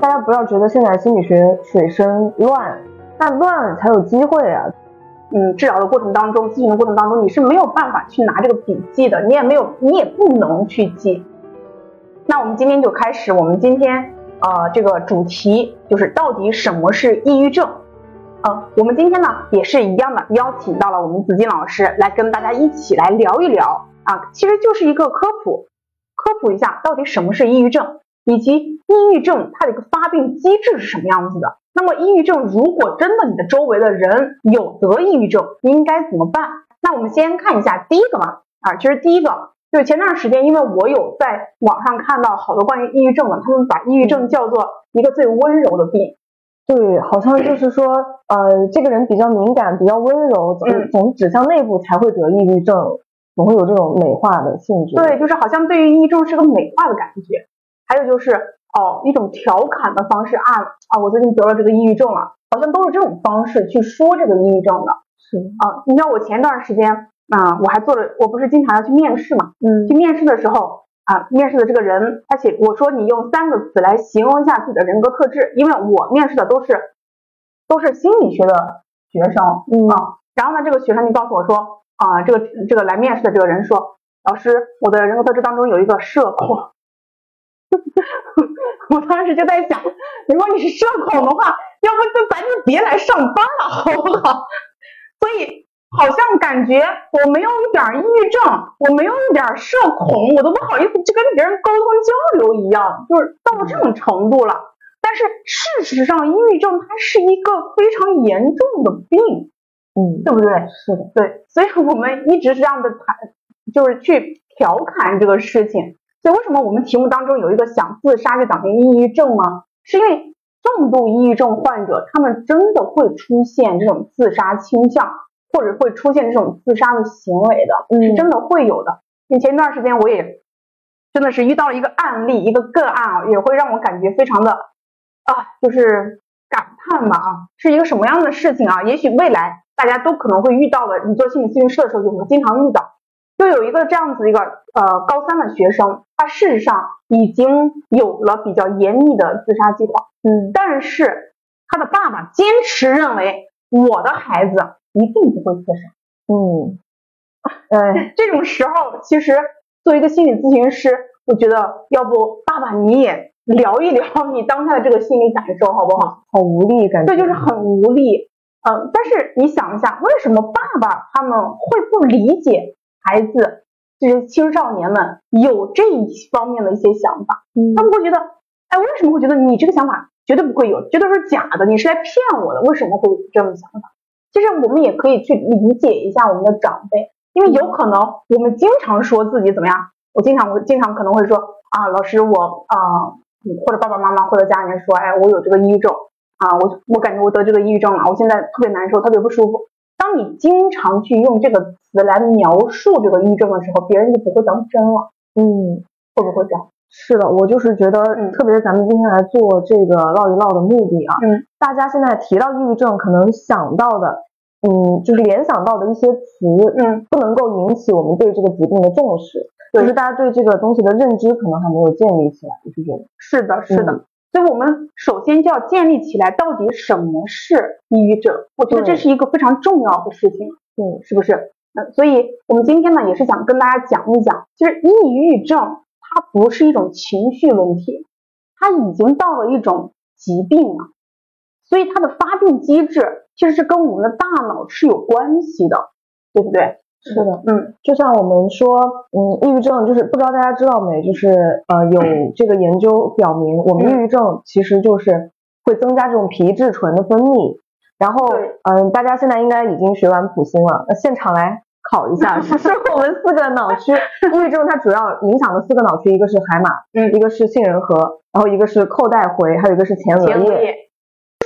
大家不要觉得现在心理学水深乱，但乱才有机会啊。嗯，治疗的过程当中，咨询的过程当中，你是没有办法去拿这个笔记的，你也没有，你也不能去记。那我们今天就开始，我们今天呃这个主题就是到底什么是抑郁症？呃，我们今天呢也是一样的，邀请到了我们子金老师来跟大家一起来聊一聊啊，其实就是一个科普，科普一下到底什么是抑郁症，以及抑郁症它的一个发病机制是什么样子的。那么抑郁症如果真的你的周围的人有得抑郁症，你应该怎么办？那我们先看一下第一个吧。啊，其实第一个就是前段时间，因为我有在网上看到好多关于抑郁症的，他们把抑郁症叫做一个最温柔的病。对，好像就是说，呃，这个人比较敏感，比较温柔，总总指向内部才会得抑郁症，总会有这种美化的性质。对，就是好像对于抑郁症是个美化的感觉。还有就是。哦，一种调侃的方式啊啊！我最近得了这个抑郁症了，好像都是这种方式去说这个抑郁症的。是啊，你知道我前段时间啊，我还做了，我不是经常要去面试嘛，嗯，去面试的时候啊，面试的这个人他写我说你用三个词来形容一下自己的人格特质，因为我面试的都是都是心理学的学生，嗯啊，然后呢，这个学生就告诉我说啊，这个这个来面试的这个人说，老师，我的人格特质当中有一个社恐。我当时就在想，如果你是社恐的话，要不就咱就别来上班了，好不好？所以好像感觉我没有一点抑郁症，我没有一点社恐，我都不好意思去跟别人沟通交流一样，就是到了这种程度了。但是事实上，抑郁症它是一个非常严重的病，嗯，对不对？是的，对。所以我们一直是这样的谈，就是去调侃这个事情。所以为什么我们题目当中有一个想自杀就等于抑郁症吗？是因为重度抑郁症患者他们真的会出现这种自杀倾向，或者会出现这种自杀的行为的，是真的会有的。你前一段时间我也真的是遇到了一个案例，一个个案啊，也会让我感觉非常的啊，就是感叹吧啊，是一个什么样的事情啊？也许未来大家都可能会遇到的，你做心理咨询师的时候就会经常遇到。就有一个这样子一个呃高三的学生，他事实上已经有了比较严密的自杀计划，嗯，但是他的爸爸坚持认为我的孩子一定不会自杀，嗯，呃，这种时候其实作为一个心理咨询师，我觉得要不爸爸你也聊一聊你当下的这个心理感受好不好？好无力感，对，就是很无力，嗯，但是你想一下，为什么爸爸他们会不理解？孩子，这些青少年们有这一方面的一些想法，他们会觉得，哎，为什么会觉得你这个想法绝对不会有，绝对是假的，你是来骗我的？为什么会有这种想法？其实我们也可以去理解一下我们的长辈，因为有可能我们经常说自己怎么样，我经常我经常可能会说啊，老师我啊，或者爸爸妈妈或者家人说，哎，我有这个抑郁症啊，我我感觉我得这个抑郁症了，我现在特别难受，特别不舒服。当你经常去用这个词来描述这个抑郁症的时候，别人就不会当真了。嗯，会不会这样？是的，我就是觉得，特别是咱们今天来做这个唠一唠的目的啊，嗯，大家现在提到抑郁症，可能想到的，嗯，就是联想到的一些词，嗯，不能够引起我们对这个疾病的重视，就是大家对这个东西的认知可能还没有建立起来，我是觉得。是的，是的。所以我们首先就要建立起来，到底什么是抑郁症？我觉得这是一个非常重要的事情，嗯，是不是？嗯，所以我们今天呢，也是想跟大家讲一讲，其实抑郁症它不是一种情绪问题，它已经到了一种疾病了，所以它的发病机制其实是跟我们的大脑是有关系的，对不对？是的，嗯，就像我们说，嗯，抑郁症就是不知道大家知道没，就是呃有这个研究表明，我们抑郁症其实就是会增加这种皮质醇的分泌，然后嗯，大家现在应该已经学完普心了，那现场来考一下，是我们四个脑区，抑郁症它主要影响的四个脑区，一个是海马，嗯，一个是杏仁核，然后一个是扣带回，还有一个是前额叶，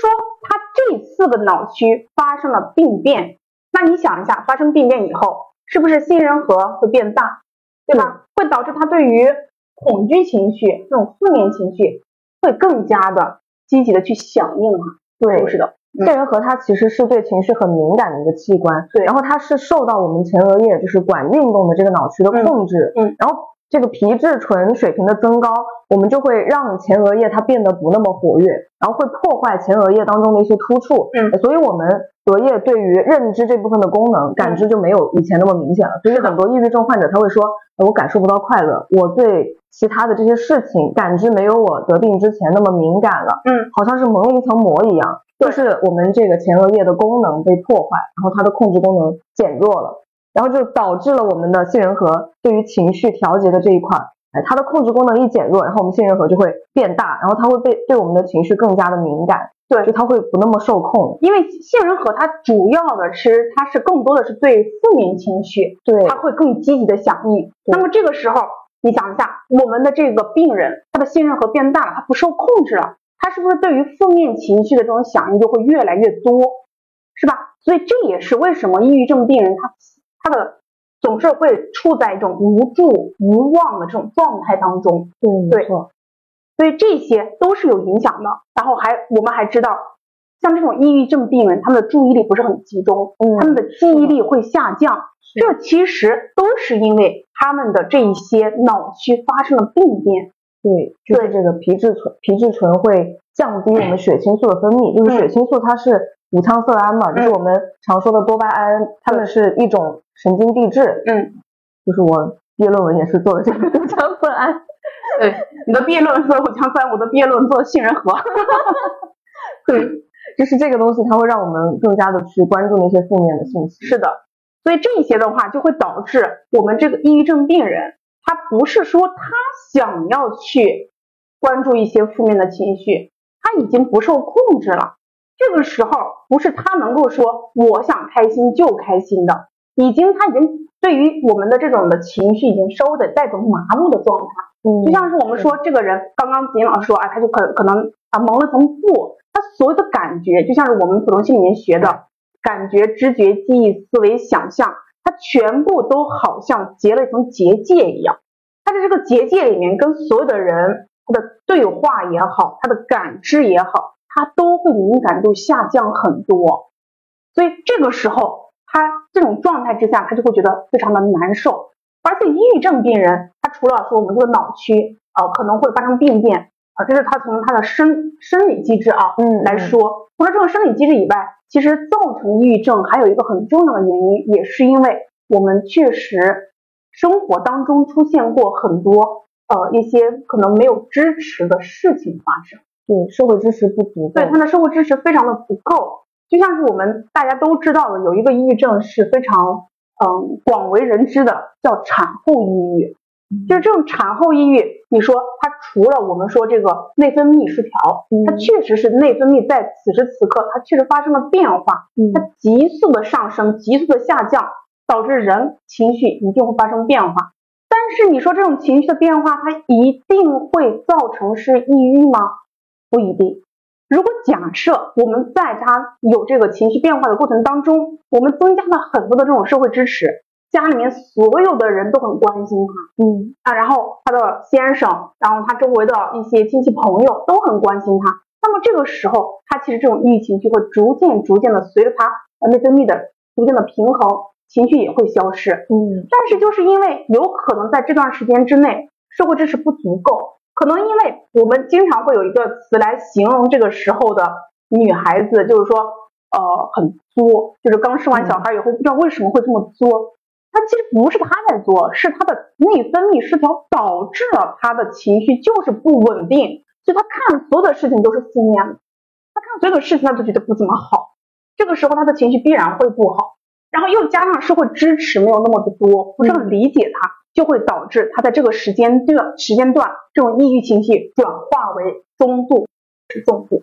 说它这四个脑区发生了病变。那你想一下，发生病变以后，是不是杏仁核会变大，对吧？会导致他对于恐惧情绪、这种负面情绪会更加的积极的去响应啊？对，是的。杏仁核它其实是对情绪很敏感的一个器官，对。然后它是受到我们前额叶就是管运动的这个脑区的控制，嗯。然后这个皮质醇水平的增高，我们就会让前额叶它变得不那么活跃，然后会破坏前额叶当中的一些突触。嗯，所以我们额叶对于认知这部分的功能感知就没有以前那么明显了。所以很多抑郁症患者他会说，我感受不到快乐，我对其他的这些事情感知没有我得病之前那么敏感了。嗯，好像是蒙了一层膜一样，就是我们这个前额叶的功能被破坏，然后它的控制功能减弱了。然后就导致了我们的杏仁核对于情绪调节的这一块，哎，它的控制功能一减弱，然后我们杏仁核就会变大，然后它会被对我们的情绪更加的敏感，对，就它会不那么受控。因为杏仁核它主要的吃它是更多的是对负面情绪，对，它会更积极的响应。那么这个时候，你想一下，我们的这个病人，他的杏仁核变大了，他不受控制了，他是不是对于负面情绪的这种响应就会越来越多，是吧？所以这也是为什么抑郁症病人他。他的总是会处在一种无助、无望的这种状态当中，对，所以这些都是有影响的。然后还我们还知道，像这种抑郁症病人，他们的注意力不是很集中，嗯，他们的记忆力会下降，这其实都是因为他们的这一些脑区发生了病变。对，就是这个皮质醇，皮质醇会降低我们血清素的分泌，就是血清素它是。五羟色胺嘛，就是我们常说的多巴胺，它们是一种神经递质。嗯，就是我毕业论文也是做的这个五羟色胺。对，你的毕业论文做五羟色胺，我的毕业论文做杏仁核。对，就是这个东西，它会让我们更加的去关注那些负面的信息。是的，所以这些的话就会导致我们这个抑郁症病人，他不是说他想要去关注一些负面的情绪，他已经不受控制了。这个时候不是他能够说我想开心就开心的，已经他已经对于我们的这种的情绪已经稍微的带种麻木的状态，嗯，就像是我们说这个人刚刚金老师说啊，他就可可能啊蒙了层布，他所有的感觉就像是我们普通心里面学的感觉、知觉、记忆、思维、想象，他全部都好像结了一层结界一样，他在这个结界里面跟所有的人他的对话也好，他的感知也好。他都会敏感度下降很多，所以这个时候他这种状态之下，他就会觉得非常的难受。而且抑郁症病人，他除了说我们这个脑区呃可能会发生病变啊，这是他从他的生生理机制啊嗯来说，除了这种生理机制以外，其实造成抑郁症还有一个很重要的原因，也是因为我们确实生活当中出现过很多呃一些可能没有支持的事情发生。对社会支持不足，对他的社会支持非常的不够，就像是我们大家都知道的，有一个抑郁症是非常嗯广为人知的，叫产后抑郁。就是这种产后抑郁，你说它除了我们说这个内分泌失调，它确实是内分泌在此时此刻它确实发生了变化，它急速的上升，急速的下降，导致人情绪一定会发生变化。但是你说这种情绪的变化，它一定会造成是抑郁吗？不一定。如果假设我们在他有这个情绪变化的过程当中，我们增加了很多的这种社会支持，家里面所有的人都很关心他，嗯啊，然后他的先生，然后他周围的一些亲戚朋友都很关心他，那么这个时候，他其实这种抑郁情绪会逐渐逐渐的随着他内分泌的逐渐的平衡，情绪也会消失，嗯，但是就是因为有可能在这段时间之内，社会支持不足够。可能因为我们经常会有一个词来形容这个时候的女孩子，就是说，呃，很作，就是刚生完小孩以后不知道为什么会这么作。她其实不是她在作，是她的内分泌失调导致了她的情绪就是不稳定，所以她看所有的事情都是负面的，她看所有的事情她都觉得不怎么好。这个时候她的情绪必然会不好，然后又加上社会支持没有那么的多，不是很理解她。就会导致他在这个时间段时间段，这种抑郁情绪转化为中度是重度。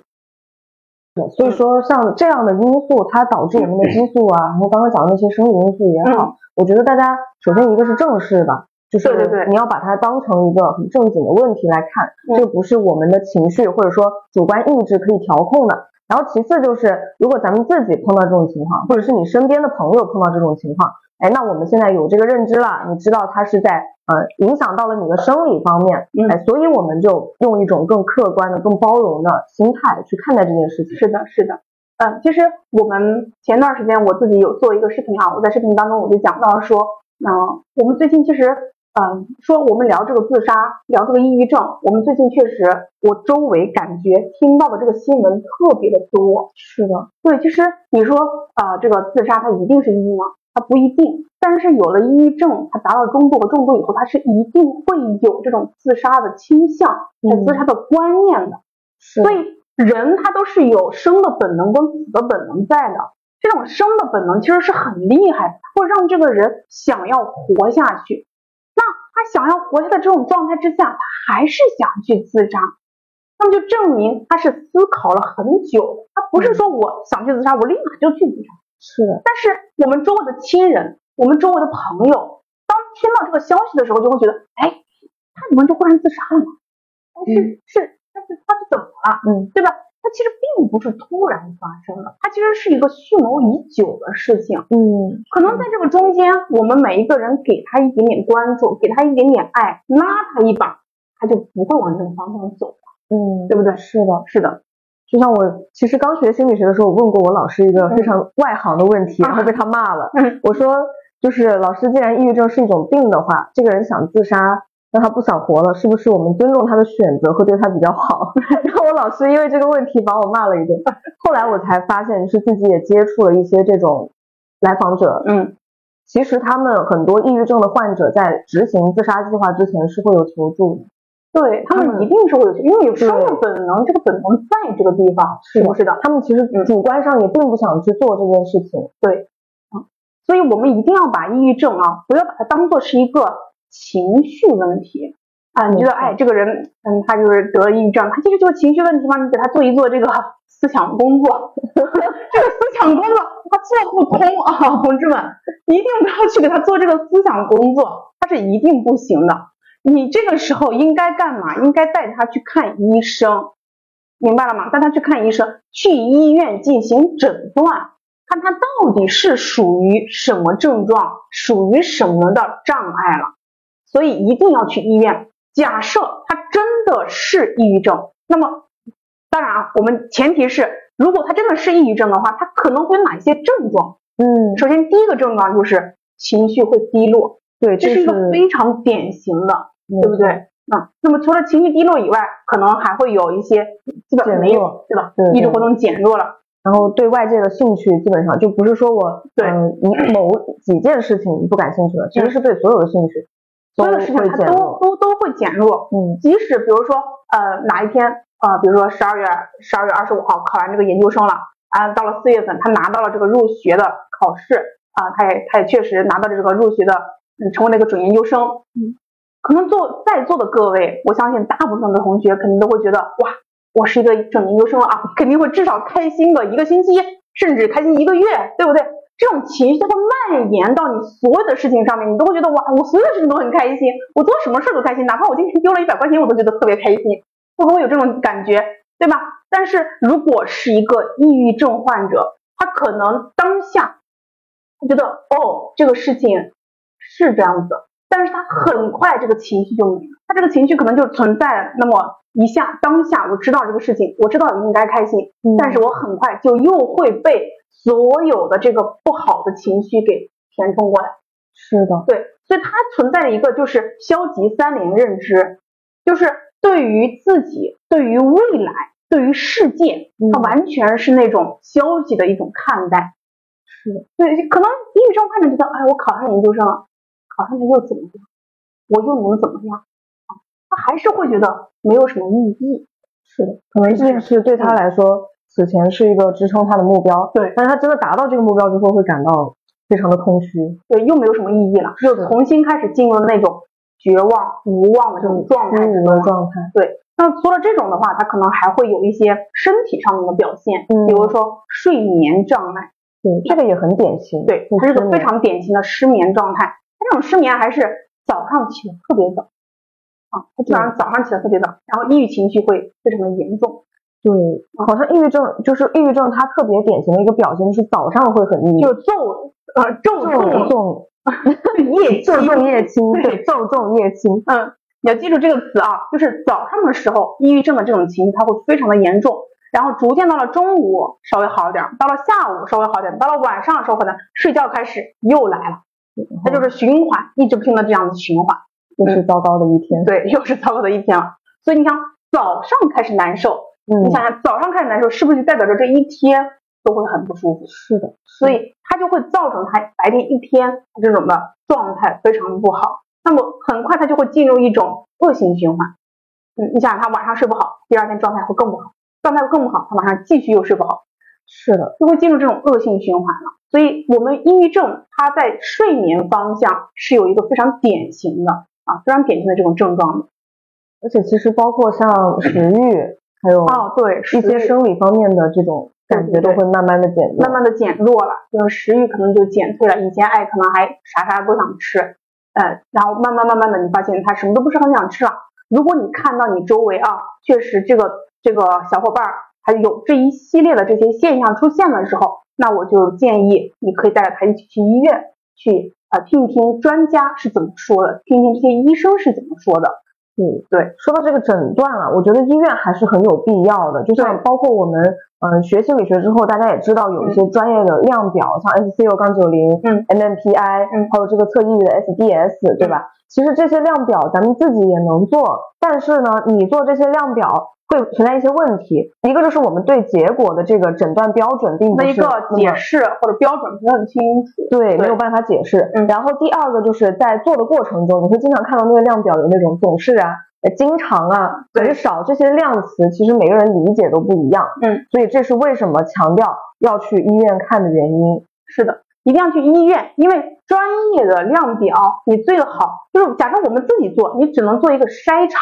对，所以说像这样的因素，它导致我们的激素啊，然后刚刚讲的那些生理因素也好，我觉得大家首先一个是正视吧，就是你要把它当成一个很正经的问题来看，这不是我们的情绪或者说主观意志可以调控的。然后其次就是，如果咱们自己碰到这种情况，或者是你身边的朋友碰到这种情况。哎，那我们现在有这个认知了，你知道它是在呃影响到了你的生理方面，哎，所以我们就用一种更客观的、更包容的心态去看待这件事情。是的，是的，嗯，其实我们前段时间我自己有做一个视频啊，我在视频当中我就讲到说，嗯，我们最近其实嗯，说我们聊这个自杀，聊这个抑郁症，我们最近确实，我周围感觉听到的这个新闻特别的多。是的，对，其实你说啊，这个自杀它一定是抑郁吗？它不一定。但是有了抑郁症，他达到中度和重度以后，他是一定会有这种自杀的倾向，有自杀的观念的。所以人他都是有生的本能跟死的本能在的。这种生的本能其实是很厉害的，会让这个人想要活下去。那他想要活下的这种状态之下，他还是想去自杀，那么就证明他是思考了很久，他不是说我想去自杀，我立马就去自杀。是的。但是我们周围的亲人，我们周围的朋友，当听到这个消息的时候，就会觉得，哎，他怎么就忽然自杀了呢？是是，但是他是怎么了？嗯，对吧？他其实并不是突然发生的，他其实是一个蓄谋已久的事情。嗯，可能在这个中间，我们每一个人给他一点点关注，给他一点点爱，拉他一把，他就不会往这个方向走了。嗯，对不对？是的，是的。就像我其实刚学心理学的时候，我问过我老师一个非常外行的问题，然后被他骂了。我说，就是老师，既然抑郁症是一种病的话，这个人想自杀。那他不想活了，是不是我们尊重他的选择会对他比较好？然后我老师因为这个问题把我骂了一顿。后来我才发现，是自己也接触了一些这种来访者，嗯，其实他们很多抑郁症的患者在执行自杀计划之前是会有求助的，对他们一定是会有，因为有生物本能，这个本能在这个地方，是不是的？他们其实主观上也并不想去做这件事情，对，嗯，所以我们一定要把抑郁症啊，不要把它当做是一个。情绪问题。啊，你觉得哎，这个人，嗯，他就是得了抑郁症，他其实就是情绪问题嘛。你给他做一做这个思想工作，这个思想工作他做不通啊，同志们，一定不要去给他做这个思想工作，他是一定不行的。你这个时候应该干嘛？应该带他去看医生，明白了吗？带他去看医生，去医院进行诊断，看他到底是属于什么症状，属于什么的障碍了。所以一定要去医院。假设他真的是抑郁症，那么当然啊，我们前提是，如果他真的是抑郁症的话，他可能会有哪些症状？嗯，首先第一个症状就是情绪会低落，对，这是一个非常典型的，对不对？嗯，那么除了情绪低落以外，可能还会有一些基本没有，对吧？对，意志活动减弱了，然后对外界的兴趣基本上就不是说我对你某几件事情不感兴趣了，其实是对所有的兴趣。所有的事情它都都都会减弱，嗯，即使比如说呃哪一天呃比如说十二月十二月二十五号考完这个研究生了啊，到了四月份他拿到了这个入学的考试啊，他也他也确实拿到了这个入学的嗯成为了一个准研究生，嗯，可能做在座的各位，我相信大部分的同学肯定都会觉得哇，我是一个准研究生了啊，肯定会至少开心个一个星期，甚至开心一个月，对不对？这种情绪它会蔓延到你所有的事情上面，你都会觉得哇，我所有的事情都很开心，我做什么事都开心，哪怕我今天丢了一百块钱，我都觉得特别开心，会不会有这种感觉，对吧？但是如果是一个抑郁症患者，他可能当下他觉得哦，这个事情是这样子，但是他很快这个情绪就没了，他这个情绪可能就存在那么一下，当下我知道这个事情，我知道你应该开心，但是我很快就又会被。所有的这个不好的情绪给填充过来，是的，对，所以它存在一个就是消极三连认知，就是对于自己、对于未来、对于世界，它完全是那种消极的一种看待。是的，对，可能抑郁症患者觉得，哎，我考上研究生了，考上了又怎么样？我又能怎么样？啊，他还是会觉得没有什么意义。是的，可能这件事对他来说。此前是一个支撑他的目标，对，但是他真的达到这个目标之后，会感到非常的空虚，对，又没有什么意义了，就重新开始进入了那种绝望、无望的这种状态的状态。对，那除了这种的话，他可能还会有一些身体上面的表现，嗯，比如说睡眠障碍，对，这个也很典型，对，它是个非常典型的失眠状态。他这种失眠还是早上起的特别早，啊，他基本上早上起的特别早，然后抑郁情绪会非常的严重。对，好像抑郁症就是抑郁症，它特别典型的一个表现就是早上会很抑郁，就昼呃昼重重夜昼重夜轻，对昼重夜轻。嗯，你要记住这个词啊，就是早上的时候，抑郁症的这种情绪它会非常的严重，然后逐渐到了中午稍微好一点，到了下午稍微好点，到了晚上的时候可能，睡觉开始又来了，它就是循环，一直不停的这样子循环。又是糟糕的一天。对，又是糟糕的一天了。所以你想，早上开始难受，嗯，你想想早上开始难受，是不是就代表着这一天都会很不舒服？是的，所以它就会造成他白天一天这种的状态非常的不好。那么很快他就会进入一种恶性循环。嗯，你想想他晚上睡不好，第二天状态会更不好，状态会更不好，他晚上继续又睡不好，是的，就会进入这种恶性循环了。所以，我们抑郁症它在睡眠方向是有一个非常典型的啊，非常典型的这种症状的。而且其实包括像食欲，还有哦对，一些生理方面的这种感觉都会慢慢的减弱，慢慢的减弱了，就是食欲可能就减退了。以前哎，可能还啥啥都想吃，呃，然后慢慢慢慢的，你发现他什么都不是很想吃了。如果你看到你周围啊，确实这个这个小伙伴儿还有这一系列的这些现象出现的时候，那我就建议你可以带着他一起去医院去啊听一听专家是怎么说的，听一听这些医生是怎么说的。嗯，对，说到这个诊断啊，我觉得医院还是很有必要的。就像包括我们嗯学心理学之后，大家也知道有一些专业的量表，像 S C U 杠九零，嗯，MMPI，嗯，还有这个测抑郁的 SDS，对吧？其实这些量表咱们自己也能做，但是呢，你做这些量表会存在一些问题。一个就是我们对结果的这个诊断标准并不是一个解释或者标准不是很清楚，对，没有办法解释。嗯，然后第二个就是在做的过程中，你会经常看到那个量表有那种总是啊、经常啊、很少这些量词，其实每个人理解都不一样。嗯，所以这是为什么强调要去医院看的原因。是的。一定要去医院，因为专业的量表，你最好就是假设我们自己做，你只能做一个筛查，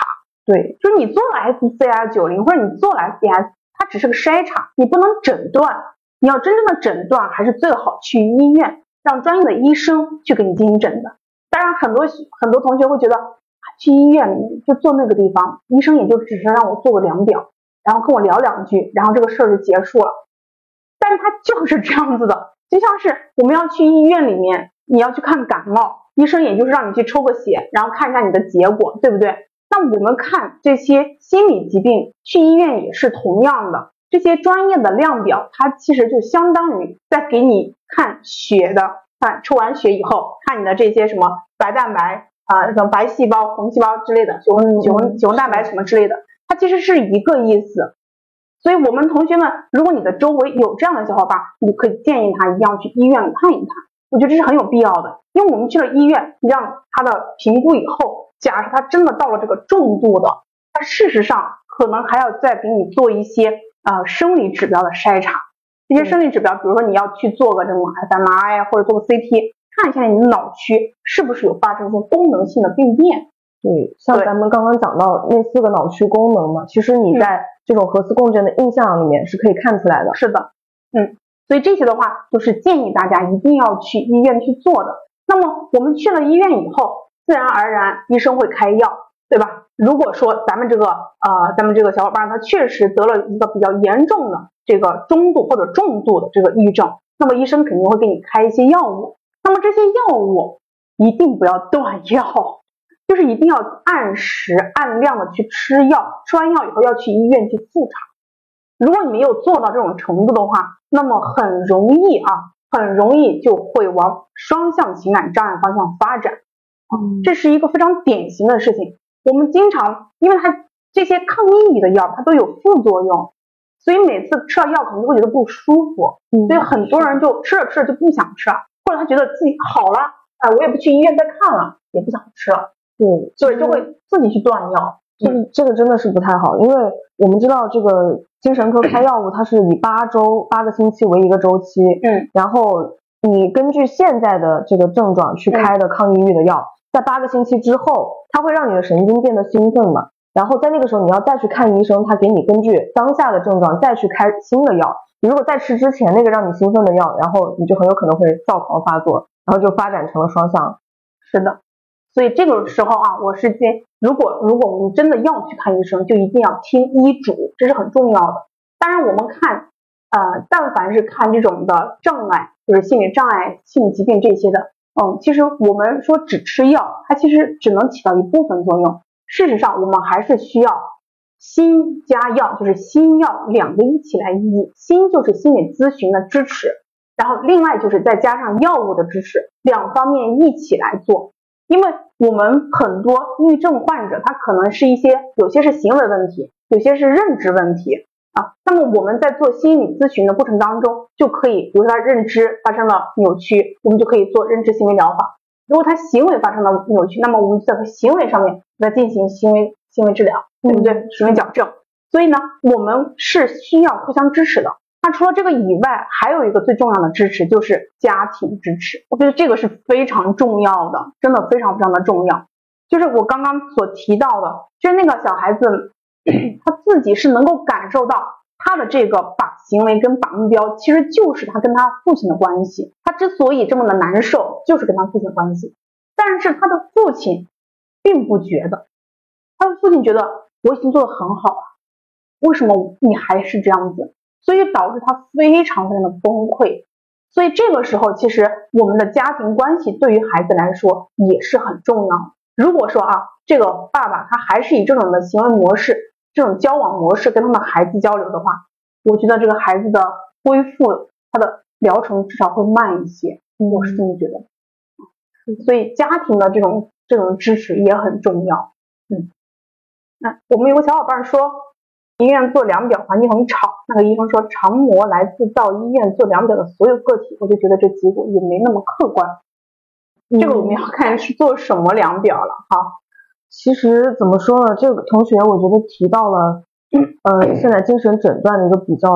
对，就是你做了 SCR 九零或者你做了 SDS，它只是个筛查，你不能诊断。你要真正的诊断，还是最好去医院，让专业的医生去给你进行诊断。当然，很多很多同学会觉得，去医院就坐那个地方，医生也就只是让我做个量表，然后跟我聊两句，然后这个事儿就结束了。但是它就是这样子的。就像是我们要去医院里面，你要去看感冒，医生也就是让你去抽个血，然后看一下你的结果，对不对？那我们看这些心理疾病，去医院也是同样的。这些专业的量表，它其实就相当于在给你看血的，看抽完血以后，看你的这些什么白蛋白啊，什么白细胞、红细胞之类的，血红血红血红蛋白什么之类的，它其实是一个意思。所以，我们同学们，如果你的周围有这样的小伙伴，你可以建议他一定要去医院看一看。我觉得这是很有必要的，因为我们去了医院，让他的评估以后，假设他真的到了这个重度的，他事实上可能还要再给你做一些呃生理指标的筛查。这些生理指标，比如说你要去做个这种 fMRI 或者做个 CT，看一下你的脑区是不是有发生一些功能性的病变。对，像咱们刚刚讲到那四个脑区功能嘛，其实你在这种核磁共振的印象里面是可以看出来的。是的，嗯，所以这些的话就是建议大家一定要去医院去做的。那么我们去了医院以后，自然而然医生会开药，对吧？如果说咱们这个呃，咱们这个小伙伴他确实得了一个比较严重的这个中度或者重度的这个抑郁症，那么医生肯定会给你开一些药物。那么这些药物一定不要断药。就是一定要按时按量的去吃药，吃完药以后要去医院去复查。如果你没有做到这种程度的话，那么很容易啊，很容易就会往双向情感障碍方向发展。嗯，这是一个非常典型的事情。我们经常，因为它这些抗抑郁的药它都有副作用，所以每次吃了药可能会觉得不舒服，所以很多人就吃着吃着就不想吃了，或者他觉得自己好了，哎，我也不去医院再看了，也不想吃了。对，所以就会自己去断药，这。个这个真的是不太好，因为我们知道这个精神科开药物，它是以八周八个星期为一个周期，嗯，然后你根据现在的这个症状去开的抗抑郁的药，在八个星期之后，它会让你的神经变得兴奋嘛，然后在那个时候你要再去看医生，他给你根据当下的症状再去开新的药，你如果再吃之前那个让你兴奋的药，然后你就很有可能会躁狂发作，然后就发展成了双向，是的。所以这个时候啊，我是建，如果如果我们真的要去看医生，就一定要听医嘱，这是很重要的。当然，我们看，呃，但凡是看这种的障碍，就是心理障碍、心理疾病这些的，嗯，其实我们说只吃药，它其实只能起到一部分作用。事实上，我们还是需要心加药，就是心药两个一起来医。心就是心理咨询的支持，然后另外就是再加上药物的支持，两方面一起来做。因为我们很多抑郁症患者，他可能是一些有些是行为问题，有些是认知问题啊。那么我们在做心理咨询的过程当中，就可以，比如说他认知发生了扭曲，我们就可以做认知行为疗法；如果他行为发生了扭曲，那么我们在他行为上面来进行行为行为治疗，对不对？行为矫正。所以呢，我们是需要互相支持的。那除了这个以外，还有一个最重要的支持就是家庭支持。我觉得这个是非常重要的，真的非常非常的重要。就是我刚刚所提到的，就是那个小孩子 他自己是能够感受到他的这个把行为跟把目标，其实就是他跟他父亲的关系。他之所以这么的难受，就是跟他父亲关系。但是他的父亲并不觉得，他的父亲觉得我已经做的很好了，为什么你还是这样子？所以导致他非常非常的崩溃，所以这个时候其实我们的家庭关系对于孩子来说也是很重要。如果说啊，这个爸爸他还是以这种的行为模式、这种交往模式跟他们孩子交流的话，我觉得这个孩子的恢复他的疗程至少会慢一些，我是这么觉得。所以家庭的这种这种支持也很重要。嗯，那我们有个小伙伴说。医院做量表环境很吵，那个医生说肠膜来自到医院做量表的所有个体，我就觉得这结果也没那么客观。这个我们要看是做什么量表了哈。其实怎么说呢，这个同学我觉得提到了，呃，现在精神诊断的一个比较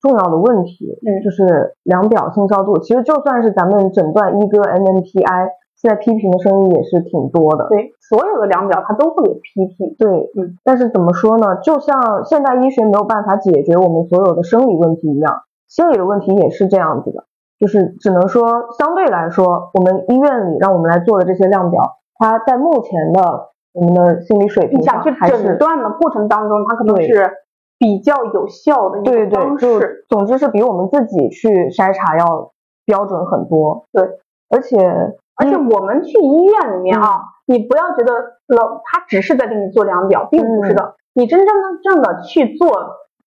重要的问题，嗯，就是量表信效度。其实就算是咱们诊断一哥 MMPI。现在批评的声音也是挺多的，对所有的量表它都会有批评，对，嗯，但是怎么说呢？就像现代医学没有办法解决我们所有的生理问题一样，心理的问题也是这样子的，就是只能说相对来说，我们医院里让我们来做的这些量表，它在目前的我们的心理水平上，去诊断的过程当中，它可能是比较有效的一个方式，总之是比我们自己去筛查要标准很多，对，而且。而且我们去医院里面啊，你不要觉得老他只是在给你做量表，并不是的。你真真正的去做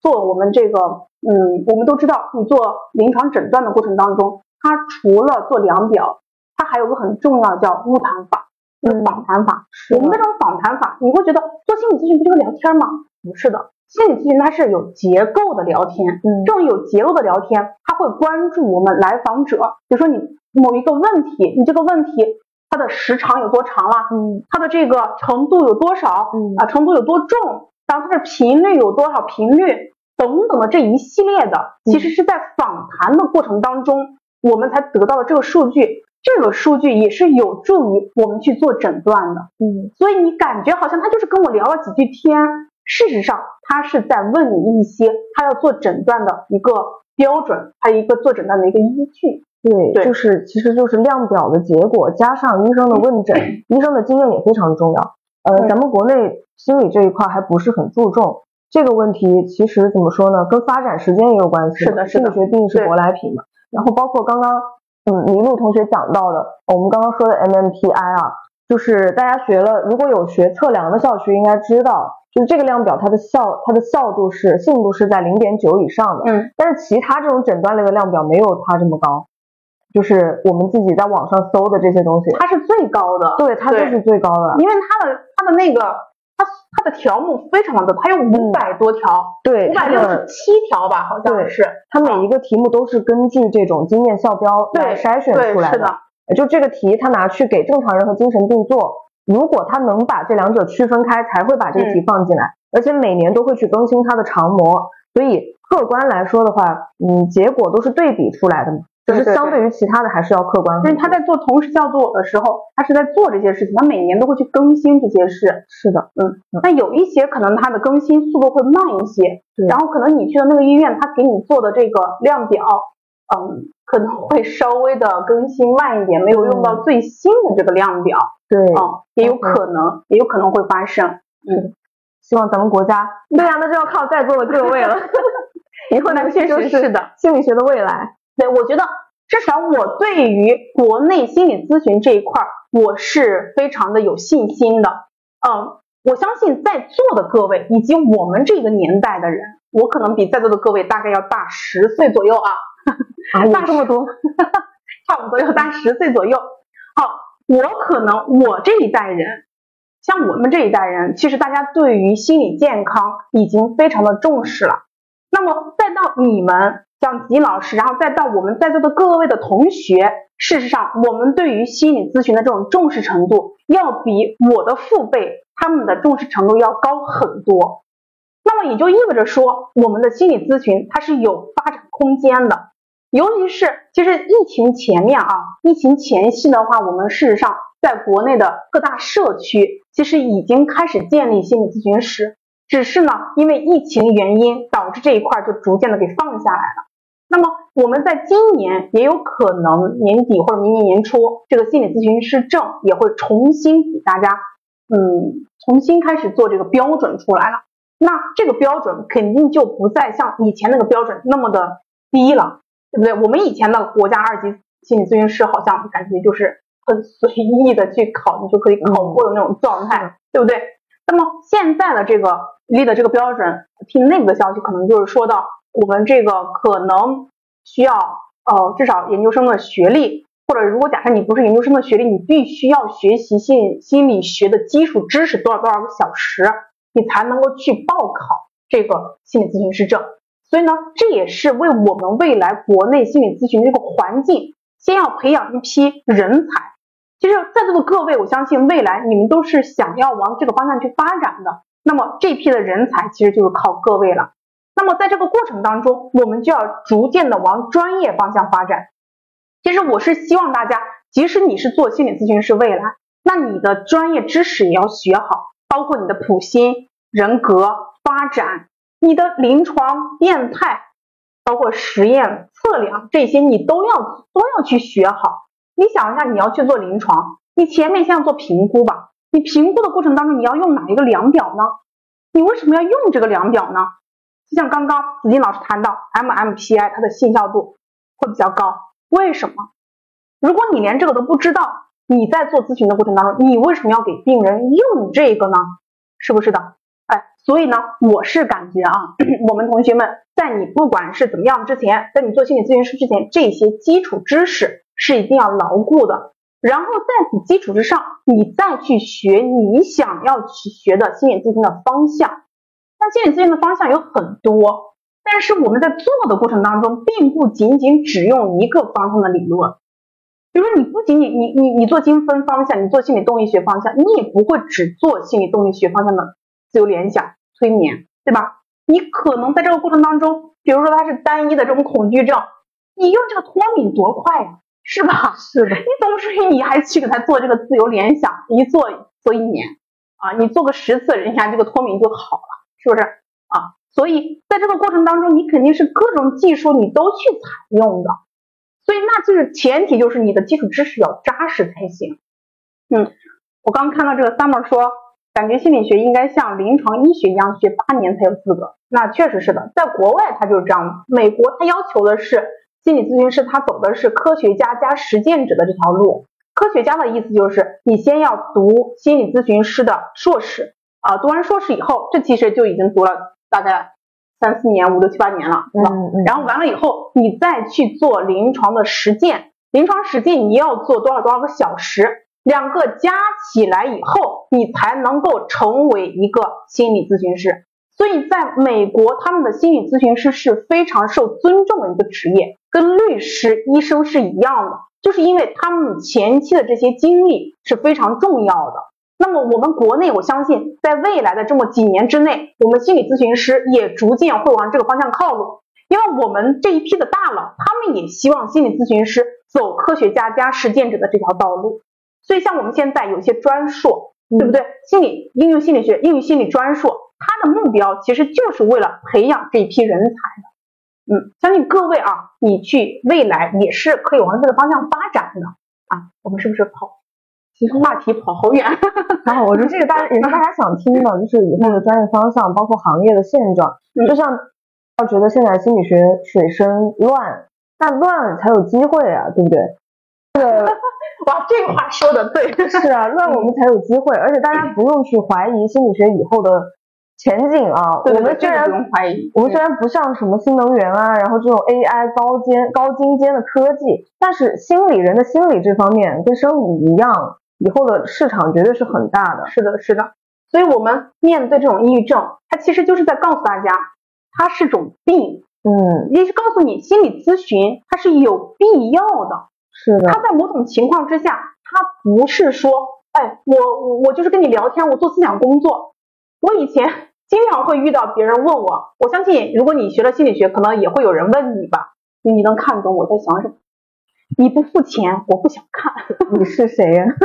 做我们这个，嗯，我们都知道，你做临床诊断的过程当中，它除了做量表，它还有个很重要叫物谈法，嗯，访谈法。我们的这种访谈法，你会觉得做心理咨询不就是聊天吗？不是的，心理咨询它是有结构的聊天，嗯，这种有结构的聊天，它会关注我们来访者，比如说你。某一个问题，你这个问题它的时长有多长了？嗯，它的这个程度有多少？嗯啊，程度有多重？然后它的频率有多少频率？等等的这一系列的，其实是在访谈的过程当中，我们才得到的这个数据。这个数据也是有助于我们去做诊断的。嗯，所以你感觉好像他就是跟我聊了几句天，事实上他是在问你一些他要做诊断的一个标准，还有一个做诊断的一个依据。对，就是其实就是量表的结果加上医生的问诊，医生的经验也非常重要。呃，咱们国内心理这一块还不是很注重这个问题。其实怎么说呢，跟发展时间也有关系。是的，心理学毕竟是舶来品嘛。然后包括刚刚嗯麋鹿同学讲到的，我们刚刚说的 MMPI 啊，就是大家学了，如果有学测量的校区应该知道，就是这个量表它的效它的效度是信度是在零点九以上的。嗯。但是其他这种诊断类的量表没有它这么高。就是我们自己在网上搜的这些东西，它是最高的，对，它就是最高的，因为它的它的那个它它的条目非常的多，它有五百多条，对，五百六十七条吧，好像是，它每一个题目都是根据这种经验校标来筛选出来的，就这个题他拿去给正常人和精神病做，如果他能把这两者区分开，才会把这个题放进来，而且每年都会去更新它的常模，所以客观来说的话，嗯，结果都是对比出来的嘛。就是相对于其他的还是要客观。但是他在做同时校做的时候，他是在做这些事情，他每年都会去更新这些事。是的，嗯。那有一些可能他的更新速度会慢一些，然后可能你去的那个医院，他给你做的这个量表，嗯，可能会稍微的更新慢一点，没有用到最新的这个量表。对，嗯，也有可能，也有可能会发生。嗯，希望咱们国家。对呀，那就要靠在座的各位了。以后那确实是的，心理学的未来。对，我觉得至少我对于国内心理咨询这一块儿，我是非常的有信心的。嗯，我相信在座的各位以及我们这个年代的人，我可能比在座的各位大概要大十岁左右啊，大这么多，差不多要大十岁左右。好，我可能我这一代人，像我们这一代人，其实大家对于心理健康已经非常的重视了。那么再到你们，像吉老师，然后再到我们在座的各位的同学，事实上，我们对于心理咨询的这种重视程度，要比我的父辈他们的重视程度要高很多。那么也就意味着说，我们的心理咨询它是有发展空间的。尤其是其实疫情前面啊，疫情前夕的话，我们事实上在国内的各大社区其实已经开始建立心理咨询师，只是呢，因为疫情原因导致这一块就逐渐的给放下来了。那么我们在今年也有可能年底或者明年年初，这个心理咨询师证也会重新给大家，嗯，重新开始做这个标准出来了。那这个标准肯定就不再像以前那个标准那么的低了，对不对？我们以前的国家二级心理咨询师好像感觉就是很随意的去考，你就可以考过的那种状态，对不对？那么现在的这个立的这个标准，听内部的消息，可能就是说到我们这个可能需要呃至少研究生的学历，或者如果假设你不是研究生的学历，你必须要学习心心理学的基础知识多少多少个小时。你才能够去报考这个心理咨询师证，所以呢，这也是为我们未来国内心理咨询这个环境，先要培养一批人才。其实，在座的各位，我相信未来你们都是想要往这个方向去发展的。那么，这批的人才其实就是靠各位了。那么，在这个过程当中，我们就要逐渐的往专业方向发展。其实，我是希望大家，即使你是做心理咨询师，未来，那你的专业知识也要学好。包括你的普心、人格发展、你的临床变态，包括实验测量这些，你都要都要去学好。你想一下，你要去做临床，你前面先要做评估吧。你评估的过程当中，你要用哪一个量表呢？你为什么要用这个量表呢？就像刚刚子金老师谈到，MMPI 它的信效度会比较高，为什么？如果你连这个都不知道，你在做咨询的过程当中，你为什么要给病人用这个呢？是不是的？哎，所以呢，我是感觉啊，我们同学们在你不管是怎么样之前，在你做心理咨询师之前，这些基础知识是一定要牢固的。然后在此基础之上，你再去学你想要去学的心理咨询的方向。那心理咨询的方向有很多，但是我们在做的过程当中，并不仅仅只用一个方向的理论。比如说，你不仅仅你你你做精分方向，你做心理动力学方向，你也不会只做心理动力学方向的自由联想、催眠，对吧？你可能在这个过程当中，比如说它是单一的这种恐惧症，你用这个脱敏多快呀，是吧？是的。你总不至于你还去给他做这个自由联想，一做做一年啊，你做个十次，人家这个脱敏就好了，是不是啊？所以在这个过程当中，你肯定是各种技术你都去采用的。所以，那就是前提，就是你的基础知识要扎实才行。嗯，我刚看到这个 summer 说，感觉心理学应该像临床医学一样，学八年才有资格。那确实是的，在国外它就是这样的。美国它要求的是心理咨询师，他走的是科学家加实践者的这条路。科学家的意思就是你先要读心理咨询师的硕士啊，读完硕士以后，这其实就已经读了大概。三四年、五六七八年了，对吧？然后完了以后，你再去做临床的实践，临床实践你要做多少多少个小时，两个加起来以后，你才能够成为一个心理咨询师。所以，在美国，他们的心理咨询师是非常受尊重的一个职业，跟律师、医生是一样的，就是因为他们前期的这些经历是非常重要的。那么我们国内，我相信在未来的这么几年之内，我们心理咨询师也逐渐会往这个方向靠拢，因为我们这一批的大佬，他们也希望心理咨询师走科学家加实践者的这条道路。所以像我们现在有些专硕，对不对？心理应用心理学、应用心理专硕，它的目标其实就是为了培养这一批人才的。嗯，相信各位啊，你去未来也是可以往这个方向发展的啊。我们是不是跑？其实话题跑好远，然后我觉得这个大家也是大家想听的，就是以后的专业方向，包括行业的现状。就像要觉得现在心理学水深乱，但乱才有机会啊，对不对？这 个哇，这个话说的对，是啊，乱我们才有机会，而且大家不用去怀疑心理学以后的。前景啊，我们虽然我们虽然不像什么新能源啊，然后这种 AI 高尖高精尖的科技，但是心理人的心理这方面跟生理一样，以后的市场绝对是很大的。是的，是的。所以我们面对这种抑郁症，它其实就是在告诉大家，它是种病。嗯，也是告诉你，心理咨询它是有必要的。是的。它在某种情况之下，它不是说，哎，我我就是跟你聊天，我做思想工作。我以前 经常会遇到别人问我，我相信如果你学了心理学，可能也会有人问你吧，你能看懂我在想什么？你不付钱，我不想看。你是谁呀？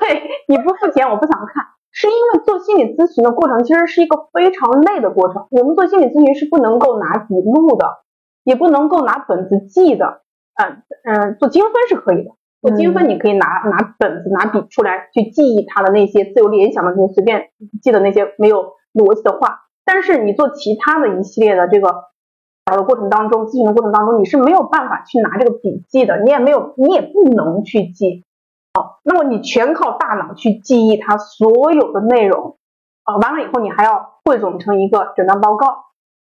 对，你不付钱，我不想看。是因为做心理咨询的过程其实是一个非常累的过程。我们做心理咨询是不能够拿笔录的，也不能够拿本子记的。嗯嗯，做精分是可以的，做精分你可以拿拿本子拿笔出来去记忆他的那些自由联想的那些随便记的那些没有逻辑的话。但是你做其他的一系列的这个导的过程当中，咨询的过程当中，你是没有办法去拿这个笔记的，你也没有，你也不能去记。好，那么你全靠大脑去记忆它所有的内容，啊，完了以后你还要汇总成一个诊断报告，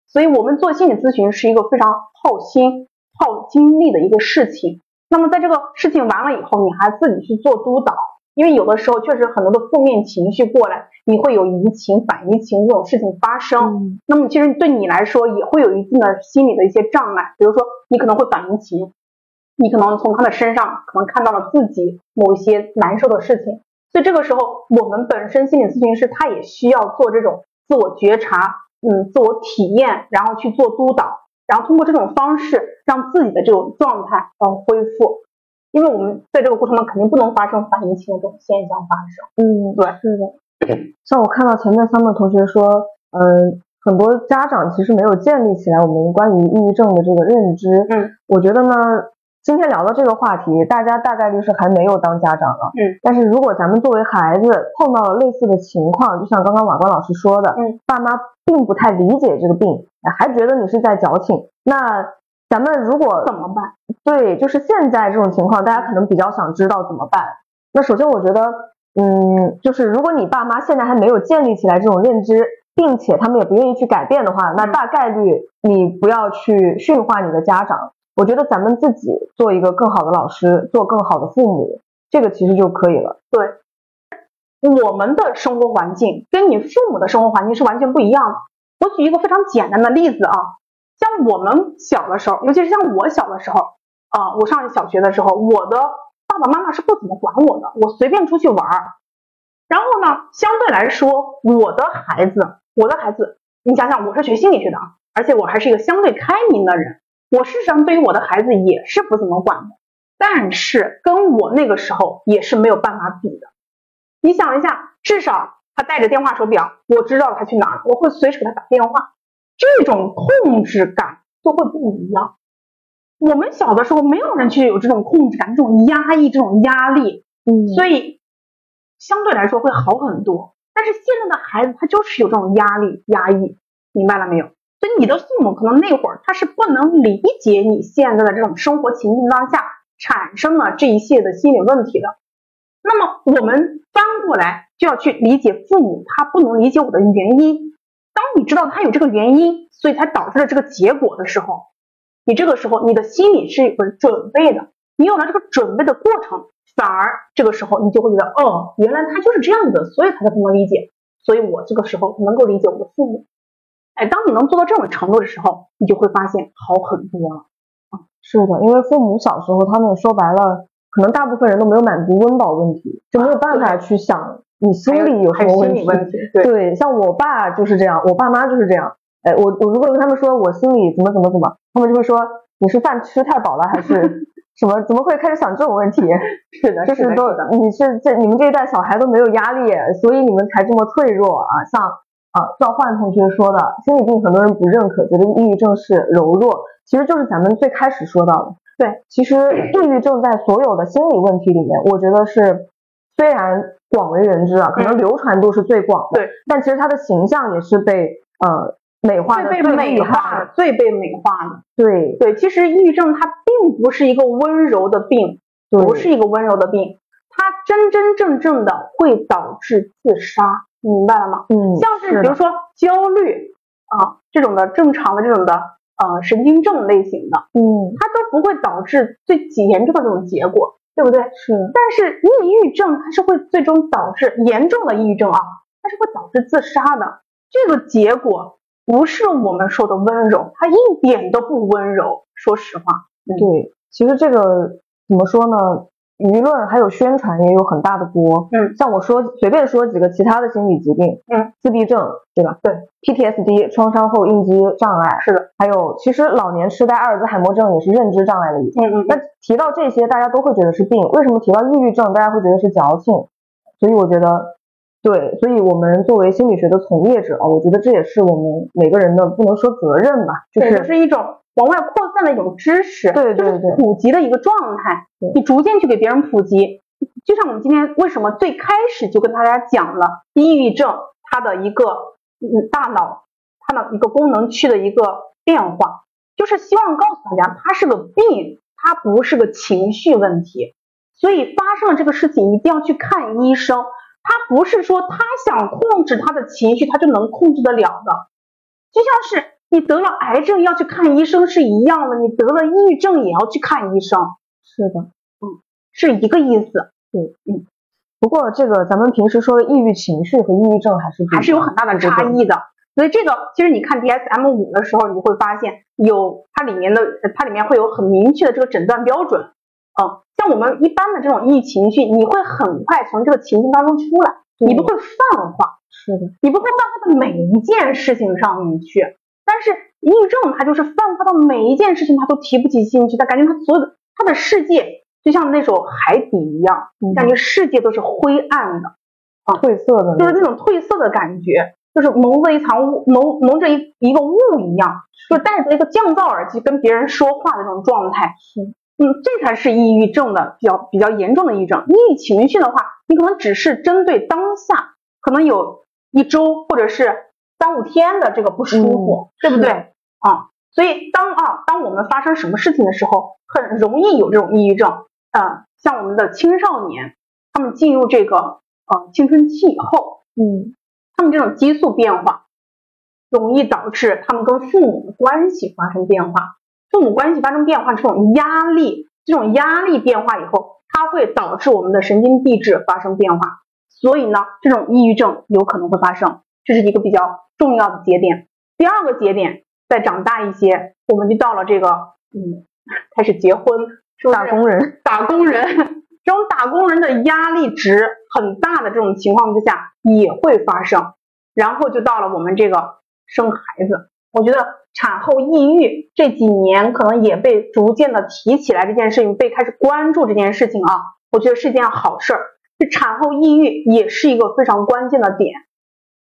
所以我们做心理咨询是一个非常耗心、耗精力的一个事情。那么在这个事情完了以后，你还自己去做督导，因为有的时候确实很多的负面情绪过来，你会有移情、反移情这种事情发生。那么其实对你来说也会有一定的心理的一些障碍，比如说你可能会反移情。你可能从他的身上可能看到了自己某一些难受的事情，所以这个时候我们本身心理咨询师他也需要做这种自我觉察，嗯，自我体验，然后去做督导，然后通过这种方式让自己的这种状态呃恢复，因为我们在这个过程中肯定不能发生反应情的这种现象发生。嗯，对，是的。像我看到前面三位同学说，嗯，很多家长其实没有建立起来我们关于抑郁症的这个认知。嗯，我觉得呢。今天聊到这个话题，大家大概率是还没有当家长了。嗯，但是如果咱们作为孩子碰到了类似的情况，就像刚刚瓦官老师说的，嗯，爸妈并不太理解这个病，还觉得你是在矫情，那咱们如果怎么办？对，就是现在这种情况，大家可能比较想知道怎么办。那首先我觉得，嗯，就是如果你爸妈现在还没有建立起来这种认知，并且他们也不愿意去改变的话，那大概率你不要去驯化你的家长。我觉得咱们自己做一个更好的老师，做更好的父母，这个其实就可以了。对，我们的生活环境跟你父母的生活环境是完全不一样的。我举一个非常简单的例子啊，像我们小的时候，尤其是像我小的时候啊，我上小学的时候，我的爸爸妈妈是不怎么管我的，我随便出去玩儿。然后呢，相对来说，我的孩子，我的孩子，你想想，我是学心理学的啊，而且我还是一个相对开明的人。我事实上对于我的孩子也是不怎么管的，但是跟我那个时候也是没有办法比的。你想一下，至少他带着电话手表，我知道他去哪儿，我会随时给他打电话，这种控制感就会不一样。我们小的时候没有人去有这种控制感，这种压抑，这种压力，嗯，所以相对来说会好很多。但是现在的孩子他就是有这种压力、压抑，明白了没有？所以你的父母可能那会儿他是不能理解你现在的这种生活情境当下产生了这一系列的心理问题的。那么我们翻过来就要去理解父母他不能理解我的原因。当你知道他有这个原因，所以才导致了这个结果的时候，你这个时候你的心里是有个准备的。你有了这个准备的过程，反而这个时候你就会觉得，哦，原来他就是这样子，所以他才不能理解。所以我这个时候能够理解我的父母。哎，当你能做到这种程度的时候，你就会发现好很多了。啊，是的，因为父母小时候，他们说白了，可能大部分人都没有满足温饱问题，就没有办法去想你心里有什么问题。对，像我爸就是这样，我爸妈就是这样。哎，我我如果跟他们说我心里怎么怎么怎么，他们就会说你是饭吃太饱了还是什么？怎么会开始想这种问题？是的，就是都你是这你们这一代小孩都没有压力，所以你们才这么脆弱啊，像。啊，赵焕同学说的心理病，很多人不认可，觉得抑郁症是柔弱，其实就是咱们最开始说到的。对，其实抑郁症在所有的心理问题里面，我觉得是虽然广为人知啊，可能流传度是最广的，对，但其实它的形象也是被呃美化的最被美化的，最被美化的。对对，其实抑郁症它并不是一个温柔的病，不是一个温柔的病，它真真正正的会导致自杀。明白了吗？嗯，像是比如说焦虑啊这种的正常的这种的呃神经症类型的，嗯，它都不会导致最严重的这种结果。对不对？是。但是抑郁症它是会最终导致严重的抑郁症啊，它是会导致自杀的。这个结果不是我们说的温柔，他一点都不温柔。说实话，对，其实这个怎么说呢？舆论还有宣传也有很大的锅。嗯，像我说随便说几个其他的心理疾病，嗯，自闭症，对吧？对，PTSD 创伤后应激障碍，是的。还有其实老年痴呆、阿尔兹海默症也是认知障碍的一种。嗯嗯。那提到这些，大家都会觉得是病，为什么提到抑郁症，大家会觉得是矫情？所以我觉得，对，所以我们作为心理学的从业者啊，我觉得这也是我们每个人的不能说责任吧，就是是一种。往外扩散的一种知识，对对对，普及的一个状态，你逐渐去给别人普及，就像我们今天为什么最开始就跟大家讲了抑郁症它的一个嗯大脑它的一个功能区的一个变化，就是希望告诉大家它是个病，它不是个情绪问题，所以发生了这个事情一定要去看医生，他不是说他想控制他的情绪他就能控制得了的，就像是。你得了癌症要去看医生是一样的，你得了抑郁症也要去看医生。是的，嗯，是一个意思。对，嗯。不过这个咱们平时说的抑郁情绪和抑郁症还是还是有很大的差异的。所以这个其实你看 DSM 五的时候，你会发现有它里面的它里面会有很明确的这个诊断标准。嗯，像我们一般的这种抑郁情绪，你会很快从这个情境当中出来，你不会泛化。是的，你不会泛化到每一件事情上面去。但是抑郁症，他就是泛化到每一件事情，他都提不起兴趣，他感觉他所有的他的世界就像那种海底一样，感觉世界都是灰暗的，啊，褪色的，就是那种褪色的感觉，就是蒙着一层雾，蒙蒙着一一个雾一样，就戴着一个降噪耳机跟别人说话的那种状态。是，嗯，这才是抑郁症的比较比较严重的抑郁症。抑郁情绪的话，你可能只是针对当下，可能有一周或者是。三五天的这个不舒服，对不对啊？所以当啊，当我们发生什么事情的时候，很容易有这种抑郁症。嗯，像我们的青少年，他们进入这个呃青春期以后，嗯，他们这种激素变化，容易导致他们跟父母的关系发生变化。父母关系发生变化，这种压力，这种压力变化以后，它会导致我们的神经递质发生变化。所以呢，这种抑郁症有可能会发生，这是一个比较。重要的节点，第二个节点再长大一些，我们就到了这个，嗯，开始结婚，打工人，打工人，这种打工人的压力值很大的这种情况之下也会发生，然后就到了我们这个生孩子。我觉得产后抑郁这几年可能也被逐渐的提起来，这件事情被开始关注这件事情啊，我觉得是件好事儿。这产后抑郁也是一个非常关键的点。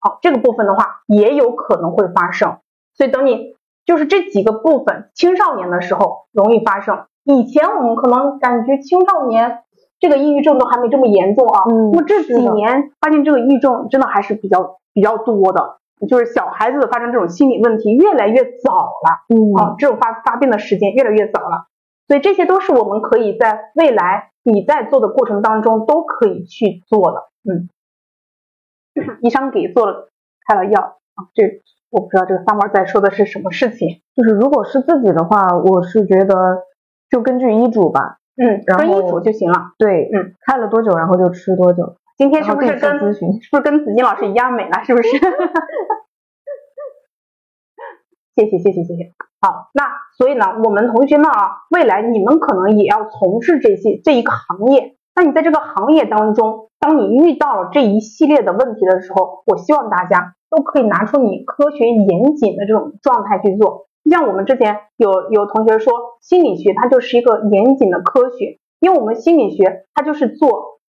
好，这个部分的话也有可能会发生，所以等你就是这几个部分，青少年的时候容易发生。以前我们可能感觉青少年这个抑郁症都还没这么严重啊，嗯，那么这几年发现这个抑郁症真的还是比较比较多的，就是小孩子发生这种心理问题越来越早了，嗯，啊，这种发发病的时间越来越早了，所以这些都是我们可以在未来你在做的过程当中都可以去做的，嗯。医生给做了开了药啊，这我不知道这个三毛在说的是什么事情。就是如果是自己的话，我是觉得就根据医嘱吧，嗯，跟医嘱就行了。对，嗯，开了多久，然后就吃多久。今天是不是跟是不是跟子金老师一样美了？是不是？谢谢谢谢谢谢。好，那所以呢，我们同学们啊，未来你们可能也要从事这些这一个行业。那你在这个行业当中，当你遇到了这一系列的问题的时候，我希望大家都可以拿出你科学严谨的这种状态去做。就像我们之前有有同学说，心理学它就是一个严谨的科学，因为我们心理学它就是做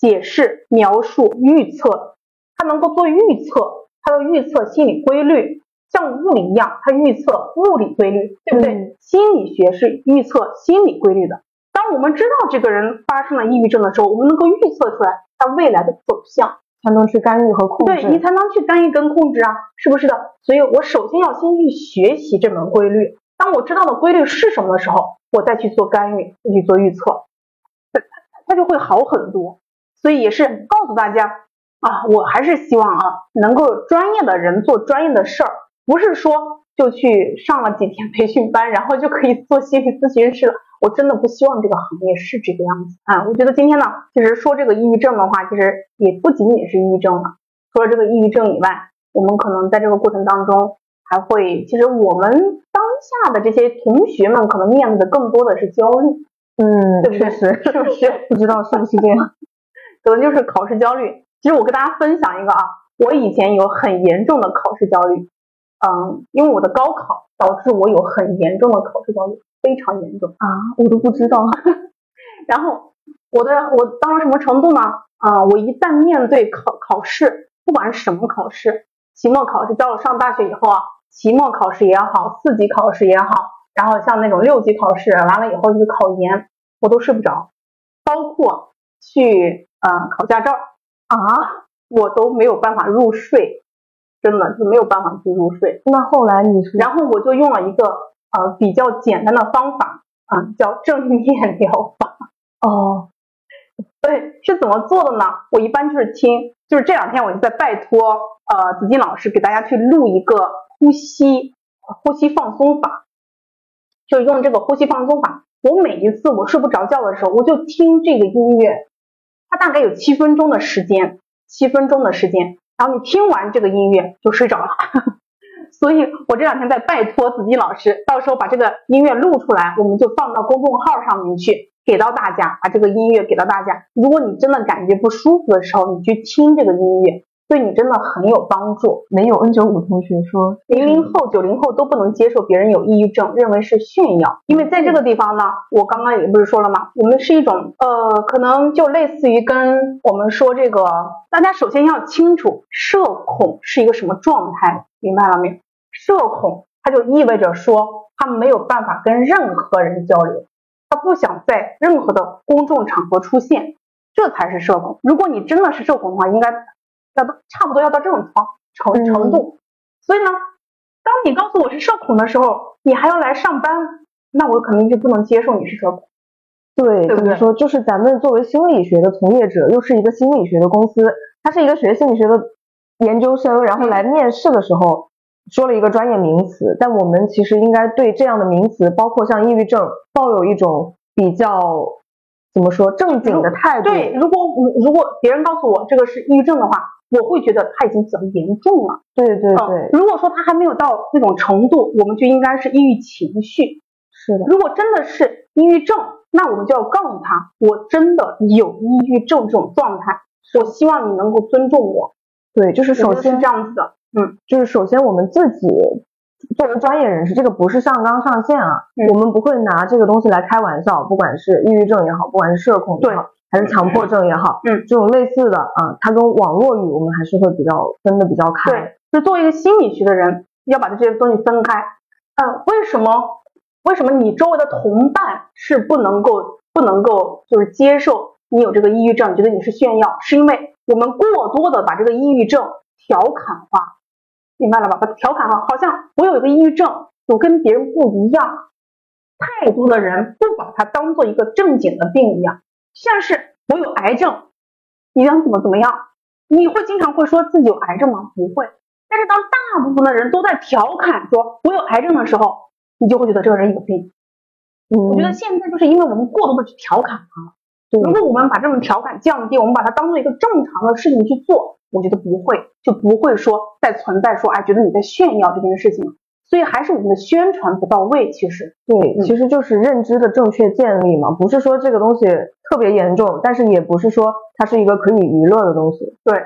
解释、描述、预测，它能够做预测，它要预测心理规律，像物理一样，它预测物理规律，对不对？心理学是预测心理规律的。当我们知道这个人发生了抑郁症的时候，我们能够预测出来他未来的走向，才能去干预和控制。对你才能去干预跟控制啊，是不是的？所以我首先要先去学习这门规律。当我知道的规律是什么的时候，我再去做干预，再去做预测，它它就会好很多。所以也是告诉大家啊，我还是希望啊，能够专业的人做专业的事儿，不是说就去上了几天培训班，然后就可以做心理咨询师了。我真的不希望这个行业是这个样子啊。我觉得今天呢，其实说这个抑郁症的话，其实也不仅仅是抑郁症了。除了这个抑郁症以外，我们可能在这个过程当中还会，其实我们当下的这些同学们可能面对的更多的是焦虑。嗯，对不对？确实，是不是？不知道是不是这样？可能就是考试焦虑。其实我跟大家分享一个啊，我以前有很严重的考试焦虑，嗯，因为我的高考导致我有很严重的考试焦虑，非常严重啊，我都不知道。然后我的我到了什么程度呢？啊，我一旦面对考考试，不管是什么考试，期末考试，到了上大学以后啊，期末考试也好，四级考试也好，然后像那种六级考试完了以后就是考研，我都睡不着，包括去呃考驾照。啊，我都没有办法入睡，真的就没有办法去入睡。那后来你是？然后我就用了一个呃比较简单的方法啊，叫正念疗法。哦，对，是怎么做的呢？我一般就是听，就是这两天我就在拜托呃子金老师给大家去录一个呼吸呼吸放松法，就用这个呼吸放松法。我每一次我睡不着觉的时候，我就听这个音乐。它大概有七分钟的时间，七分钟的时间，然后你听完这个音乐就睡着了。所以我这两天在拜托子金老师，到时候把这个音乐录出来，我们就放到公众号上面去，给到大家，把这个音乐给到大家。如果你真的感觉不舒服的时候，你去听这个音乐。对你真的很有帮助。没有 N 九五同学说，零零后、九零后都不能接受别人有抑郁症，认为是炫耀。因为在这个地方呢，我刚刚也不是说了吗？我们是一种呃，可能就类似于跟我们说这个，大家首先要清楚社恐是一个什么状态，明白了没有？社恐它就意味着说他没有办法跟任何人交流，他不想在任何的公众场合出现，这才是社恐。如果你真的是社恐的话，应该。差不多要到这种程程程度，所以呢，当你告诉我是社恐的时候，你还要来上班，那我肯定就不能接受你是社恐。对，怎么说？就是咱们作为心理学的从业者，又是一个心理学的公司，他是一个学心理学的研究生，然后来面试的时候说了一个专业名词，但我们其实应该对这样的名词，包括像抑郁症，抱有一种比较怎么说正经的态度。对，如果如果别人告诉我这个是抑郁症的话。我会觉得他已经比较严重了，对对对。如果说他还没有到那种程度，我们就应该是抑郁情绪。是的。如果真的是抑郁症，那我们就要告诉他，我真的有抑郁症这种状态。我希望你能够尊重我。对，就是首先是这样子的。嗯，就是首先我们自己作为专业人士，这个不是上纲上线啊，我们不会拿这个东西来开玩笑，不管是抑郁症也好，不管是社恐也好。还是强迫症也好，嗯，这种类似的啊，它跟网络语我们还是会比较分的比较开。对，就作为一个心理学的人，要把这些东西分开。嗯，为什么？为什么你周围的同伴是不能够不能够就是接受你有这个抑郁症，觉得你是炫耀？是因为我们过多的把这个抑郁症调侃化，明白了吧？把调侃化，好像我有一个抑郁症，我跟别人不一样。太多的人不把它当做一个正经的病一样。像是我有癌症，你想怎么怎么样？你会经常会说自己有癌症吗？不会。但是当大部分的人都在调侃说我有癌症的时候，你就会觉得这个人有病。我觉得现在就是因为我们过多的去调侃他。如果我们把这种调侃降低，我们把它当做一个正常的事情去做，我觉得不会，就不会说再存在说哎，觉得你在炫耀这件事情。所以还是我们的宣传不到位，其实对，其实就是认知的正确建立嘛，不是说这个东西特别严重，但是也不是说它是一个可以娱乐的东西。对，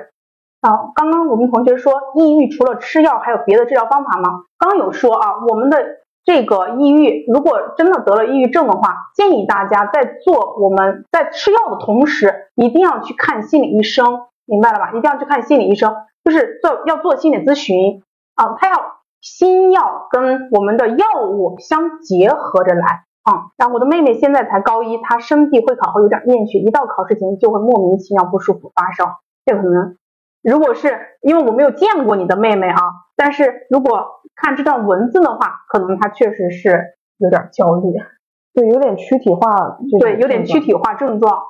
好，刚刚我们同学说抑郁除了吃药还有别的治疗方法吗？刚有说啊，我们的这个抑郁如果真的得了抑郁症的话，建议大家在做我们在吃药的同时，一定要去看心理医生，明白了吧？一定要去看心理医生，就是做要做心理咨询啊，他要。新药跟我们的药物相结合着来啊，然后我的妹妹现在才高一，她生地会考后有点厌学，一到考试前就会莫名其妙不舒服发烧。这可能，如果是因为我没有见过你的妹妹啊，但是如果看这段文字的话，可能她确实是有点焦虑，对，有点躯体化，对，有点躯体化症状，